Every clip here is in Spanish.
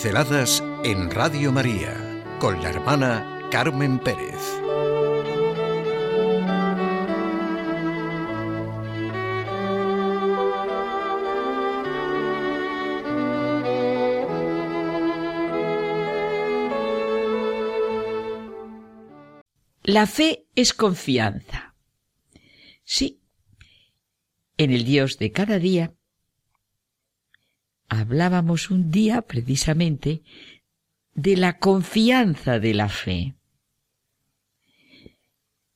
Pinceladas en Radio María con la hermana Carmen Pérez. La fe es confianza. Sí, en el Dios de cada día hablábamos un día precisamente de la confianza de la fe.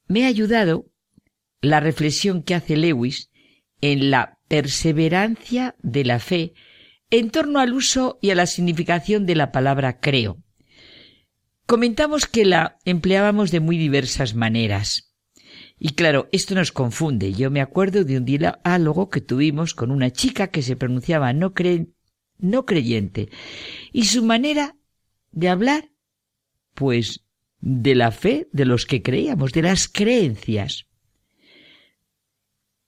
Me ha ayudado la reflexión que hace Lewis en la perseverancia de la fe en torno al uso y a la significación de la palabra creo. Comentamos que la empleábamos de muy diversas maneras. Y claro, esto nos confunde. Yo me acuerdo de un diálogo que tuvimos con una chica que se pronunciaba no, cree no creyente. Y su manera de hablar, pues de la fe de los que creíamos, de las creencias.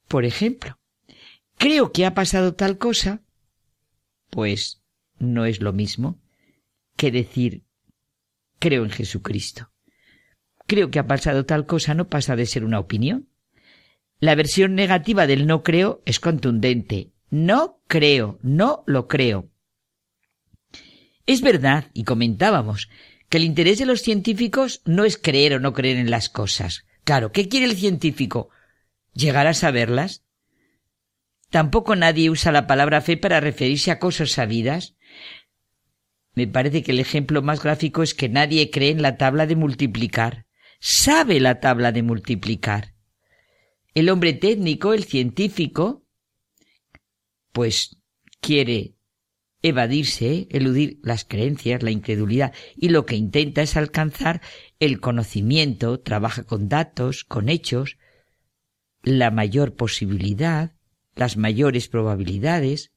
Por ejemplo, creo que ha pasado tal cosa, pues no es lo mismo que decir creo en Jesucristo. Creo que ha pasado tal cosa no pasa de ser una opinión. La versión negativa del no creo es contundente. No creo, no lo creo. Es verdad, y comentábamos, que el interés de los científicos no es creer o no creer en las cosas. Claro, ¿qué quiere el científico? ¿Llegar a saberlas? Tampoco nadie usa la palabra fe para referirse a cosas sabidas. Me parece que el ejemplo más gráfico es que nadie cree en la tabla de multiplicar. Sabe la tabla de multiplicar. El hombre técnico, el científico, pues quiere evadirse, eludir las creencias, la incredulidad, y lo que intenta es alcanzar el conocimiento, trabaja con datos, con hechos, la mayor posibilidad, las mayores probabilidades.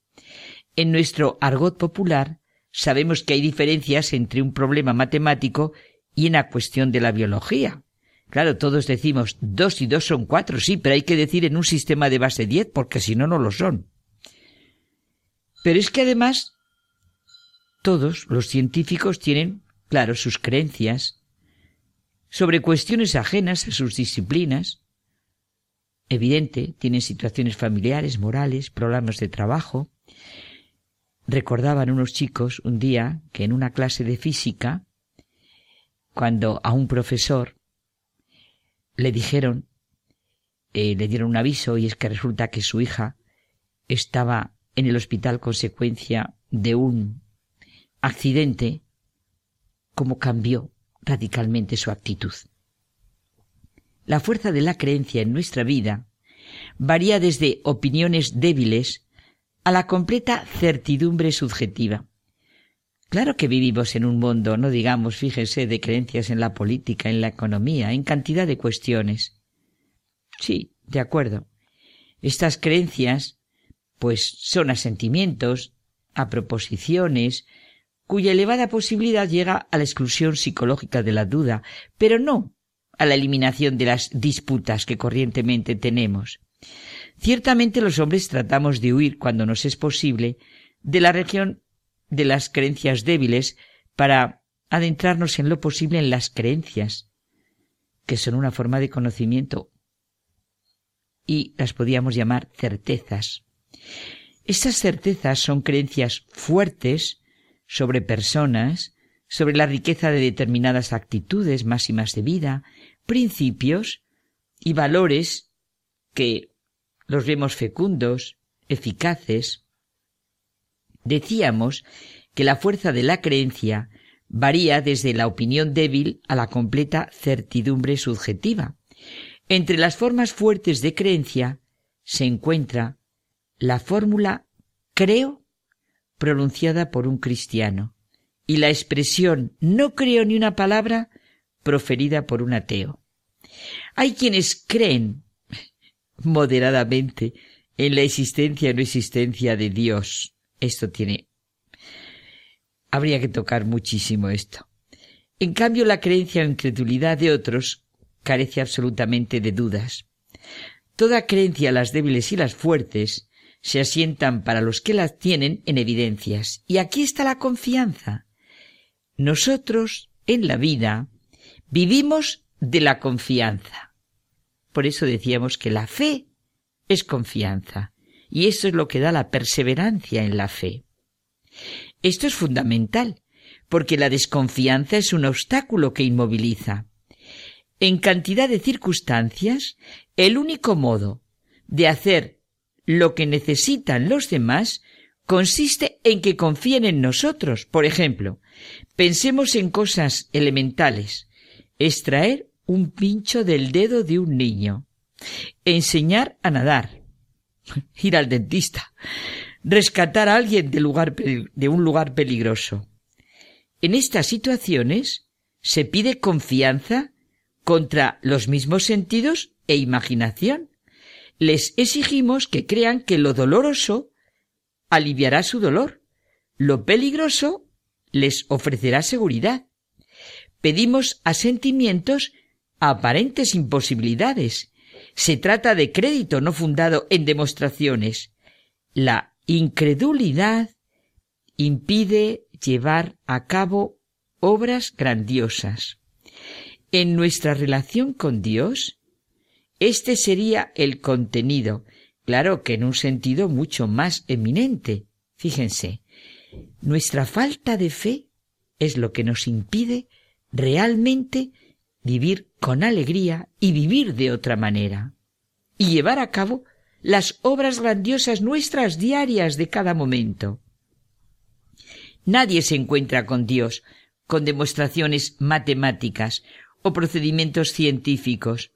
En nuestro argot popular sabemos que hay diferencias entre un problema matemático y una cuestión de la biología. Claro, todos decimos dos y dos son cuatro, sí, pero hay que decir en un sistema de base diez, porque si no, no lo son. Pero es que además todos los científicos tienen, claro, sus creencias sobre cuestiones ajenas a sus disciplinas. Evidente, tienen situaciones familiares, morales, problemas de trabajo. Recordaban unos chicos un día que en una clase de física, cuando a un profesor le dijeron, eh, le dieron un aviso y es que resulta que su hija estaba en el hospital consecuencia de un accidente, cómo cambió radicalmente su actitud. La fuerza de la creencia en nuestra vida varía desde opiniones débiles a la completa certidumbre subjetiva. Claro que vivimos en un mundo, no digamos, fíjese, de creencias en la política, en la economía, en cantidad de cuestiones. Sí, de acuerdo. Estas creencias pues son asentimientos, a proposiciones, cuya elevada posibilidad llega a la exclusión psicológica de la duda, pero no a la eliminación de las disputas que corrientemente tenemos. Ciertamente los hombres tratamos de huir, cuando nos es posible, de la región de las creencias débiles para adentrarnos en lo posible en las creencias, que son una forma de conocimiento y las podíamos llamar certezas. Estas certezas son creencias fuertes sobre personas, sobre la riqueza de determinadas actitudes máximas de vida, principios y valores que los vemos fecundos, eficaces. Decíamos que la fuerza de la creencia varía desde la opinión débil a la completa certidumbre subjetiva. Entre las formas fuertes de creencia se encuentra la fórmula creo pronunciada por un cristiano y la expresión no creo ni una palabra proferida por un ateo. Hay quienes creen moderadamente en la existencia o no existencia de Dios. Esto tiene. Habría que tocar muchísimo esto. En cambio, la creencia o incredulidad de otros carece absolutamente de dudas. Toda creencia, las débiles y las fuertes, se asientan para los que las tienen en evidencias. Y aquí está la confianza. nosotros en la vida vivimos de la confianza. Por eso decíamos que la fe es confianza. Y eso es lo que da la perseverancia en la fe. Esto es fundamental, porque la desconfianza es un obstáculo que inmoviliza. En cantidad de circunstancias, el único modo de hacer lo que necesitan los demás consiste en que confíen en nosotros. Por ejemplo, pensemos en cosas elementales. Extraer un pincho del dedo de un niño. Enseñar a nadar. Ir al dentista. Rescatar a alguien de, de un lugar peligroso. En estas situaciones se pide confianza contra los mismos sentidos e imaginación. Les exigimos que crean que lo doloroso aliviará su dolor, lo peligroso les ofrecerá seguridad. Pedimos asentimientos a aparentes imposibilidades. Se trata de crédito no fundado en demostraciones. La incredulidad impide llevar a cabo obras grandiosas. En nuestra relación con Dios, este sería el contenido, claro que en un sentido mucho más eminente. Fíjense, nuestra falta de fe es lo que nos impide realmente vivir con alegría y vivir de otra manera, y llevar a cabo las obras grandiosas nuestras diarias de cada momento. Nadie se encuentra con Dios con demostraciones matemáticas o procedimientos científicos.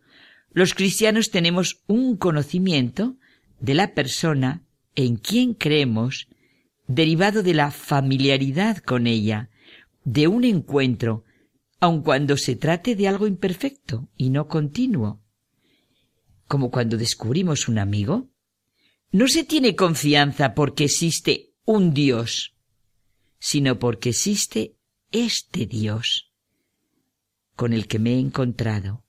Los cristianos tenemos un conocimiento de la persona en quien creemos derivado de la familiaridad con ella, de un encuentro, aun cuando se trate de algo imperfecto y no continuo. Como cuando descubrimos un amigo, no se tiene confianza porque existe un Dios, sino porque existe este Dios con el que me he encontrado.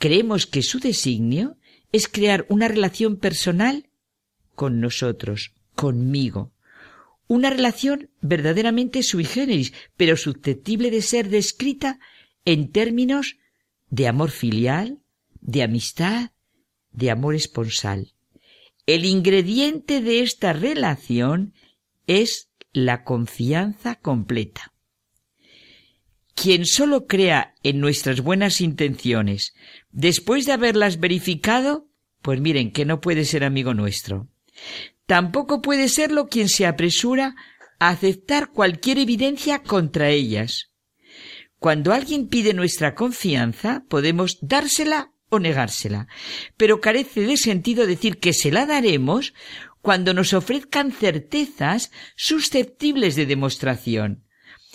Creemos que su designio es crear una relación personal con nosotros, conmigo, una relación verdaderamente sui generis, pero susceptible de ser descrita en términos de amor filial, de amistad, de amor esponsal. El ingrediente de esta relación es la confianza completa. Quien solo crea en nuestras buenas intenciones después de haberlas verificado, pues miren que no puede ser amigo nuestro. Tampoco puede serlo quien se apresura a aceptar cualquier evidencia contra ellas. Cuando alguien pide nuestra confianza, podemos dársela o negársela, pero carece de sentido decir que se la daremos cuando nos ofrezcan certezas susceptibles de demostración.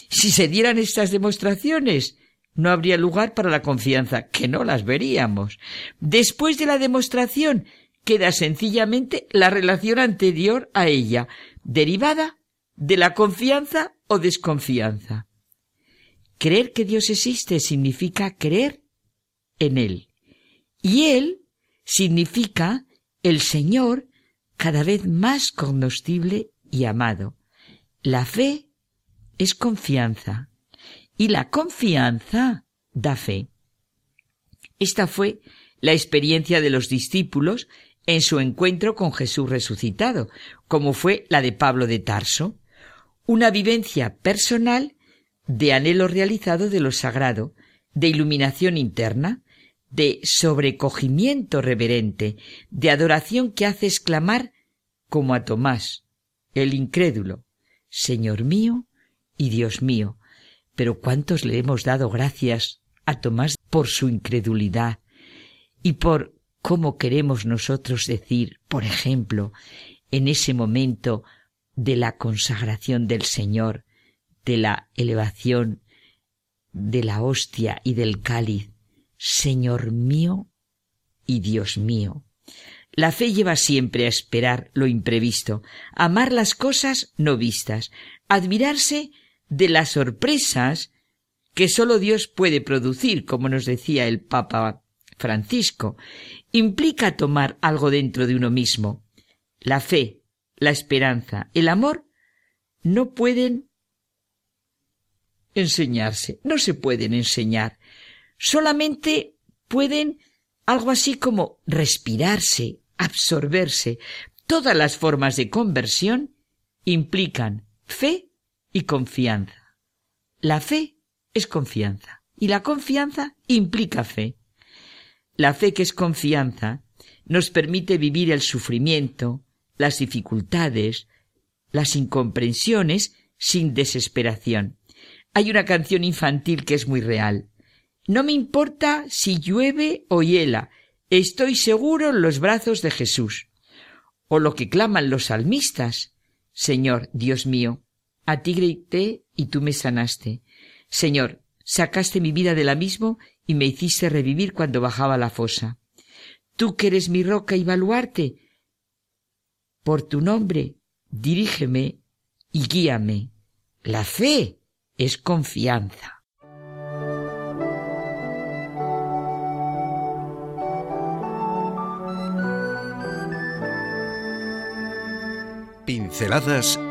Si se dieran estas demostraciones, no habría lugar para la confianza, que no las veríamos. Después de la demostración, queda sencillamente la relación anterior a ella, derivada de la confianza o desconfianza. Creer que Dios existe significa creer en Él. Y Él significa el Señor cada vez más cognoscible y amado. La fe es confianza y la confianza da fe. Esta fue la experiencia de los discípulos en su encuentro con Jesús resucitado, como fue la de Pablo de Tarso, una vivencia personal de anhelo realizado de lo sagrado, de iluminación interna, de sobrecogimiento reverente, de adoración que hace exclamar, como a Tomás, el incrédulo, Señor mío y Dios mío. Pero cuántos le hemos dado gracias a Tomás por su incredulidad y por cómo queremos nosotros decir, por ejemplo, en ese momento de la consagración del Señor, de la elevación de la hostia y del cáliz, Señor mío y Dios mío. La fe lleva siempre a esperar lo imprevisto, amar las cosas no vistas, admirarse de las sorpresas que sólo Dios puede producir, como nos decía el Papa Francisco, implica tomar algo dentro de uno mismo. La fe, la esperanza, el amor no pueden enseñarse, no se pueden enseñar. Solamente pueden algo así como respirarse, absorberse. Todas las formas de conversión implican fe y confianza. La fe es confianza y la confianza implica fe. La fe que es confianza nos permite vivir el sufrimiento, las dificultades, las incomprensiones sin desesperación. Hay una canción infantil que es muy real. No me importa si llueve o hiela, estoy seguro en los brazos de Jesús. O lo que claman los salmistas. Señor, Dios mío, a ti grité y tú me sanaste. Señor, sacaste mi vida del abismo y me hiciste revivir cuando bajaba la fosa. Tú que eres mi roca y baluarte, por tu nombre, dirígeme y guíame. La fe es confianza. Pinceladas